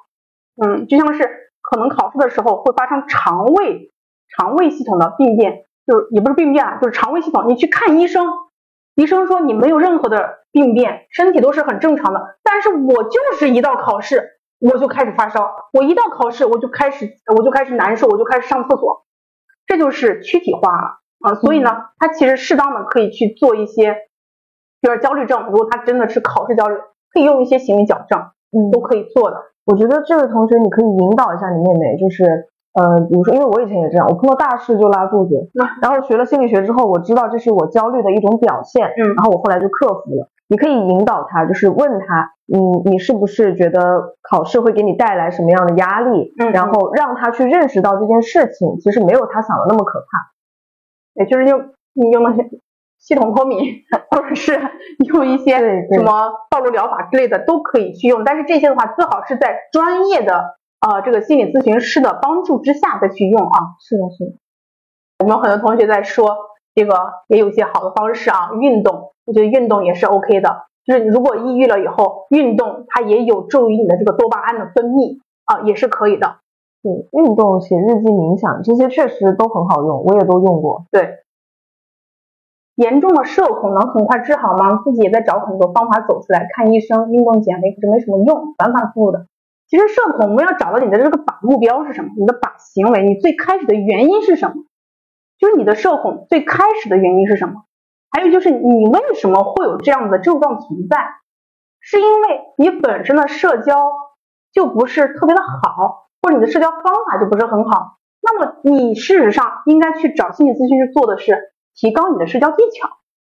嗯，就像是可能考试的时候会发生肠胃肠胃系统的病变。就是也不是病变啊，就是肠胃系统。你去看医生，医生说你没有任何的病变，身体都是很正常的。但是我就是一到考试，我就开始发烧，我一到考试我就开始我就开始难受，我就开始上厕所，这就是躯体化了啊。所以呢，他其实适当的可以去做一些，就是焦虑症，如果他真的是考试焦虑，可以用一些行为矫正，嗯，都可以做的。我觉得这位同学你可以引导一下你妹妹，就是呃，比如说，因为我以前也这样，我碰到大事就拉肚子，然后学了心理学之后，我知道这是我焦虑的一种表现，嗯然后我后来就克服了。你可以引导他，就是问他，嗯你是不是觉得考试会给你带来什么样的压力？嗯然后让他去认识到这件事情其实没有他想的那么可怕。也就是用你用那些系统脱敏，或者是用一些什么道路疗法之类的都可以去用，但是这些的话最好是在专业的呃这个心理咨询师的帮助之下再去用啊。是的，是的，我们有很多同学在说这个也有一些好的方式啊，运动，我觉得运动也是 OK 的。就是如果抑郁了以后，运动它也有助于你的这个多巴胺的分泌啊，也是可以的。对，运动、写日记、冥想这些确实都很好用，我也都用过。对，严重的社恐能很快治好吗？自己也在找很多方法走出来，看医生、运动减肥，可是没什么用，反反复复的。其实社恐，我们要找到你的这个靶目标是什么，你的靶行为，你最开始的原因是什么？就是你的社恐最开始的原因是什么？还有就是你为什么会有这样的症状存在？是因为你本身的社交就不是特别的好，或者你的社交方法就不是很好。那么你事实上应该去找心理咨询师做的是提高你的社交技巧，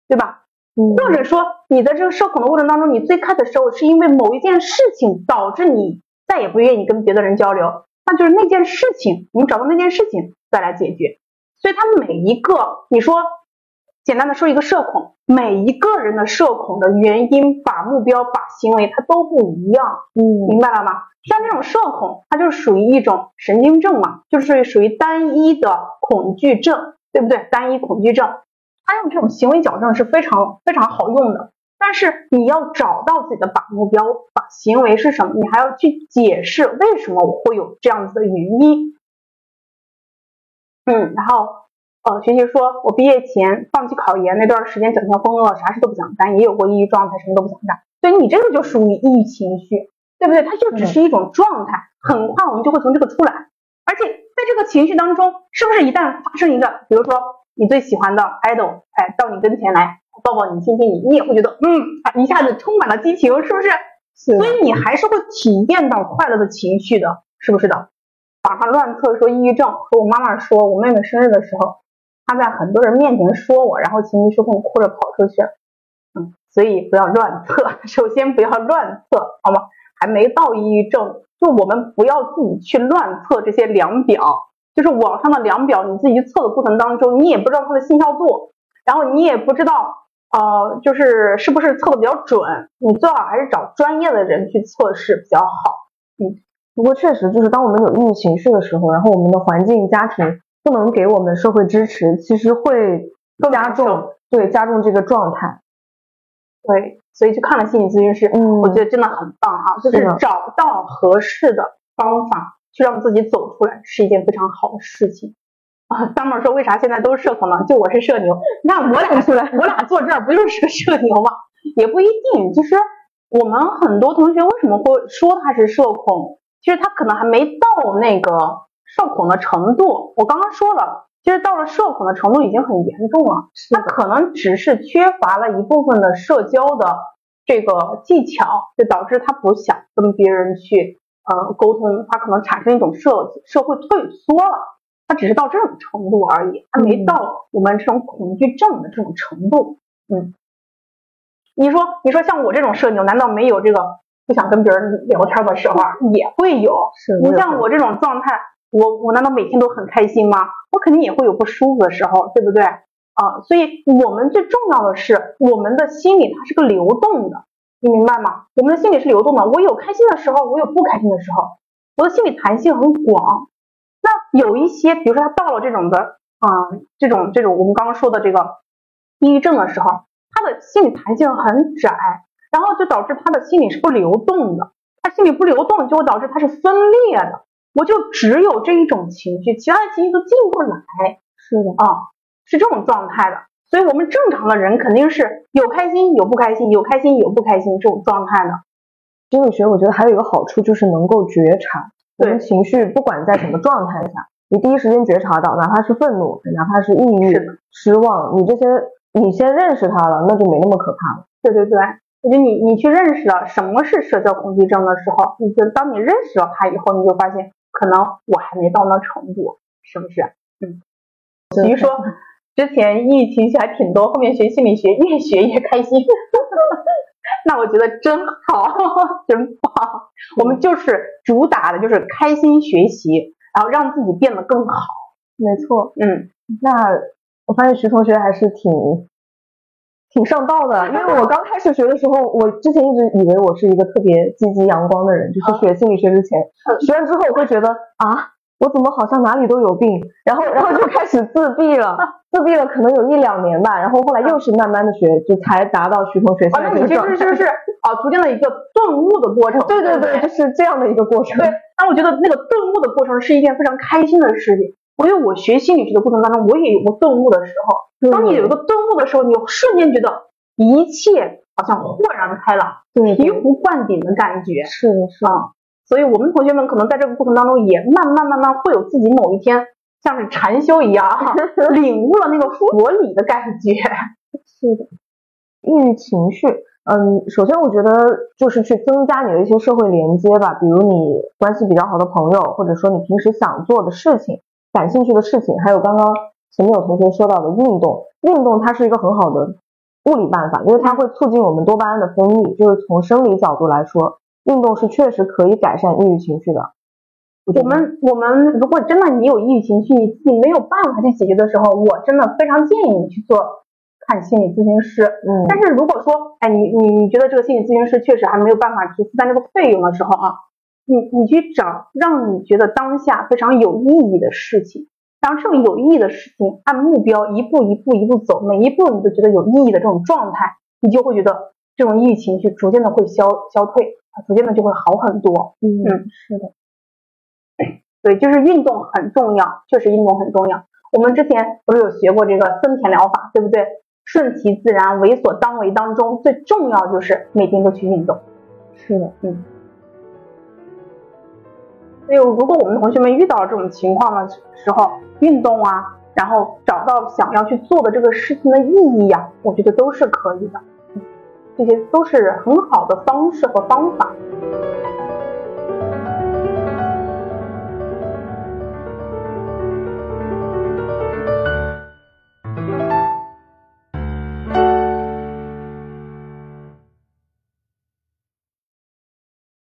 对吧？嗯或者说你在这个社恐的过程当中，你最开始的时候是因为某一件事情导致你再也不愿意跟别的人交流，那就是那件事情，我们找到那件事情再来解决。所以他每一个，你说简单的说一个社恐，每一个人的社恐的原因、把目标、把行为，它都不一样。嗯明白了吗？像这种社恐，它就是属于一种神经症嘛，就是属于单一的恐惧症，对不对？单一恐惧症，它用这种行为矫正是非常非常好用的。但是你要找到自己的靶目标、把行为是什么，你还要去解释为什么我会有这样子的原因。嗯，然后呃，学习说我毕业前放弃考研那段时间，整天疯了，啥事都不想干，也有过抑郁状态，什么都不想干。所以你这个就属于抑郁情绪，对不对？它就只是一种状态，很快我们就会从这个出来。而且在这个情绪当中，是不是一旦发生一个，比如说你最喜欢的 idol，哎，到你跟前来抱抱你、亲亲你，你也会觉得，嗯，啊一下子充满了激情，是不是？是所以你还是会体验到快乐的情绪的，是不是的？网上乱测说抑郁症，和我妈妈说，我妹妹生日的时候，她在很多人面前说我，然后情绪失控，哭着跑出去。嗯，所以不要乱测，首先不要乱测，好吗？还没到抑郁症，就我们不要自己去乱测这些量表，就是网上的量表，你自己去测的过程当中，你也不知道它的信效度，然后你也不知道，呃，就是是不是测的比较准，你最好还是找专业的人去测试比较好。嗯不过确实就是当我们有抑郁情绪的时候，然后我们的环境、家庭不能给我们社会支持，其实会加更难受重对加重这个状态。对，所以去看了心理咨询师，嗯我觉得真的很棒啊，就是找到合适的方法去让自己走出来，是一件非常好的事情。啊，summer 说为啥现在都是社恐呢？就我是社牛，那我俩出来，我俩坐这儿不就是个社牛吗？也不一定。就是我们很多同学为什么会说他是社恐？其实他可能还没到那个社恐的程度。我刚刚说了，其实到了社恐的程度已经很严重了。他可能只是缺乏了一部分的社交的这个技巧，就导致他不想跟别人去呃沟通，他可能产生一种社社会退缩了。他只是到这种程度而已，他没嗯到我们这种恐惧症的这种程度。嗯，你说你说像我这种社牛，难道没有这个不想跟别人聊天的时候啊？也会有。是你像我这种状态，我我难道每天都很开心吗？我肯定也会有不舒服的时候，对不对？啊，所以我们最重要的是，我们的心理它是个流动的，你明白吗？我们的心理是流动的，我有开心的时候，我有不开心的时候，我的心理弹性很广。那有一些，比如说他到了这种的，啊、这种这种我们刚刚说的这个抑郁症的时候，他的心理弹性很窄，然后就导致他的心理是不流动的。他心理不流动，就会导致他是分裂的。我就只有这一种情绪，其他的情绪都进不来是的，啊，是这种状态的。所以我们正常的人肯定是有开心有不开心，有开心有不开心这种状态的。心理学我觉得还有一个好处就是能够觉察，我们情绪不管在什么状态下，你第一时间觉察到，哪怕是愤怒，哪怕是抑郁、失望，你这些你先认识它了，那就没那么可怕了。对对对。我觉得你你去认识了什么是社交恐惧症的时候，你就当你认识了它以后，你就发现可能我还没到那程度，是不是？嗯。比如说之前抑郁情绪还挺多，后面学心理学越学越开心，那我觉得真好，真棒。我们就是主打的就是开心学习，然后让自己变得更好。没错，嗯。那我发现徐同学还是挺。挺上道的，因为我刚开始学的时候，我之前一直以为我是一个特别积极阳光的人，就是学心理学之前，学完之后我会觉得啊，我怎么好像哪里都有病，然后然后就开始自闭了，自闭了可能有一两年吧，然后后来又是慢慢的学，就才达到徐同学现在这个状态。其实是是啊，逐渐的一个顿悟的过程。对对对，就是这样的一个过程。对，那我觉得那个顿悟的过程是一件非常开心的事情。因为我学心理学的过程当中，我也有过顿悟的时候。当你有一个顿悟的时候，你瞬间觉得一切好像豁然开朗，醍醐灌顶的感觉。是的，是啊。所以我们同学们可能在这个过程当中，也慢慢慢慢会有自己某一天像是禅修一样，领悟了那个佛理的感觉。是的，抑郁情绪，嗯，首先我觉得就是去增加你的一些社会连接吧，比如你关系比较好的朋友，或者说你平时想做的事情。感兴趣的事情，还有刚刚前面有同学说到的运动，运动它是一个很好的物理办法，因为它会促进我们多巴胺的分泌，就是从生理角度来说，运动是确实可以改善抑郁情绪的。我们我们如果真的你有抑郁情绪，你自己没有办法去解决的时候，我真的非常建议你去做看心理咨询师。嗯，但是如果说，哎，你你你觉得这个心理咨询师确实还没有办法去负担这个费用的时候啊。你你去找让你觉得当下非常有意义的事情，当这个有意义的事情按目标一步一步一步走，每一步你都觉得有意义的这种状态，你就会觉得这种抑郁情绪逐渐的会消消退，逐渐的就会好很多。嗯，是的，对，就是运动很重要，确实运动很重要。我们之前不是有学过这个森田疗法，对不对？顺其自然，为所当为当中最重要就是每天都去运动。是的，嗯。所以，如果我们同学们遇到了这种情况的时候，运动啊，然后找到想要去做的这个事情的意义呀，我觉得都是可以的，这些都是很好的方式和方法。